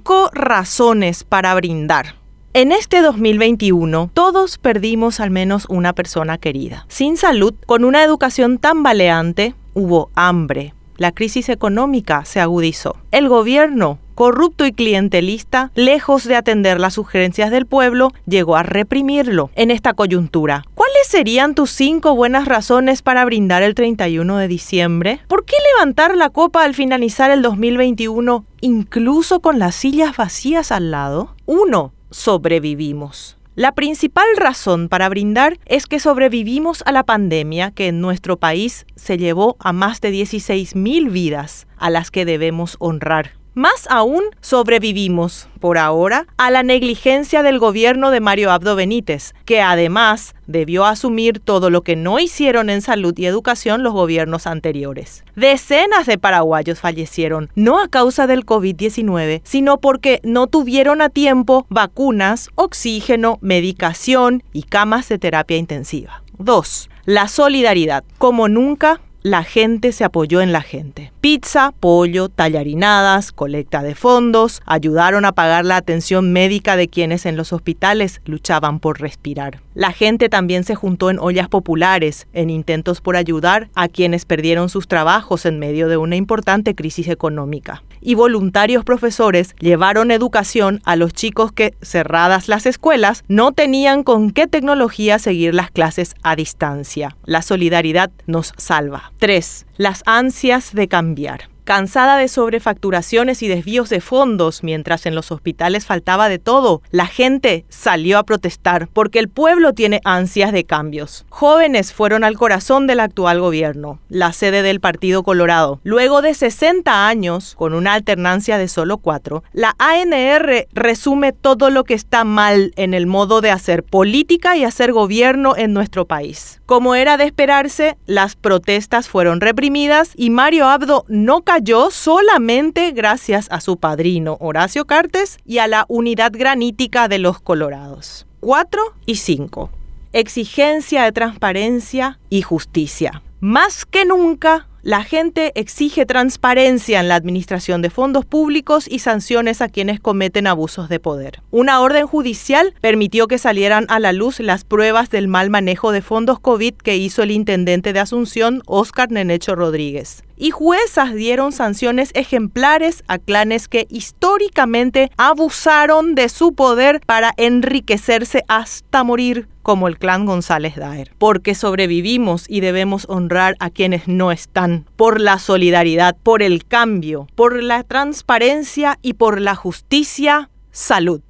Cinco razones para brindar. En este 2021, todos perdimos al menos una persona querida. Sin salud, con una educación tan baleante, hubo hambre. La crisis económica se agudizó. El gobierno, corrupto y clientelista, lejos de atender las sugerencias del pueblo, llegó a reprimirlo en esta coyuntura. ¿Cuáles serían tus cinco buenas razones para brindar el 31 de diciembre? ¿Por qué levantar la copa al finalizar el 2021 incluso con las sillas vacías al lado? 1. Sobrevivimos. La principal razón para brindar es que sobrevivimos a la pandemia que en nuestro país se llevó a más de 16.000 vidas, a las que debemos honrar. Más aún, sobrevivimos, por ahora, a la negligencia del gobierno de Mario Abdo Benítez, que además debió asumir todo lo que no hicieron en salud y educación los gobiernos anteriores. Decenas de paraguayos fallecieron, no a causa del COVID-19, sino porque no tuvieron a tiempo vacunas, oxígeno, medicación y camas de terapia intensiva. 2. La solidaridad. Como nunca, la gente se apoyó en la gente. Pizza, pollo, tallarinadas, colecta de fondos, ayudaron a pagar la atención médica de quienes en los hospitales luchaban por respirar. La gente también se juntó en ollas populares, en intentos por ayudar a quienes perdieron sus trabajos en medio de una importante crisis económica. Y voluntarios profesores llevaron educación a los chicos que, cerradas las escuelas, no tenían con qué tecnología seguir las clases a distancia. La solidaridad nos salva. 3. Las ansias de cambiar cansada de sobrefacturaciones y desvíos de fondos, mientras en los hospitales faltaba de todo, la gente salió a protestar porque el pueblo tiene ansias de cambios. Jóvenes fueron al corazón del actual gobierno, la sede del Partido Colorado. Luego de 60 años, con una alternancia de solo cuatro, la ANR resume todo lo que está mal en el modo de hacer política y hacer gobierno en nuestro país. Como era de esperarse, las protestas fueron reprimidas y Mario Abdo no cayó solamente gracias a su padrino Horacio Cartes y a la unidad granítica de los Colorados. 4 y 5. Exigencia de transparencia y justicia. Más que nunca, la gente exige transparencia en la administración de fondos públicos y sanciones a quienes cometen abusos de poder. Una orden judicial permitió que salieran a la luz las pruebas del mal manejo de fondos COVID que hizo el intendente de Asunción, Óscar Nenecho Rodríguez y juezas dieron sanciones ejemplares a clanes que históricamente abusaron de su poder para enriquecerse hasta morir como el clan González Daer, porque sobrevivimos y debemos honrar a quienes no están, por la solidaridad, por el cambio, por la transparencia y por la justicia, salud.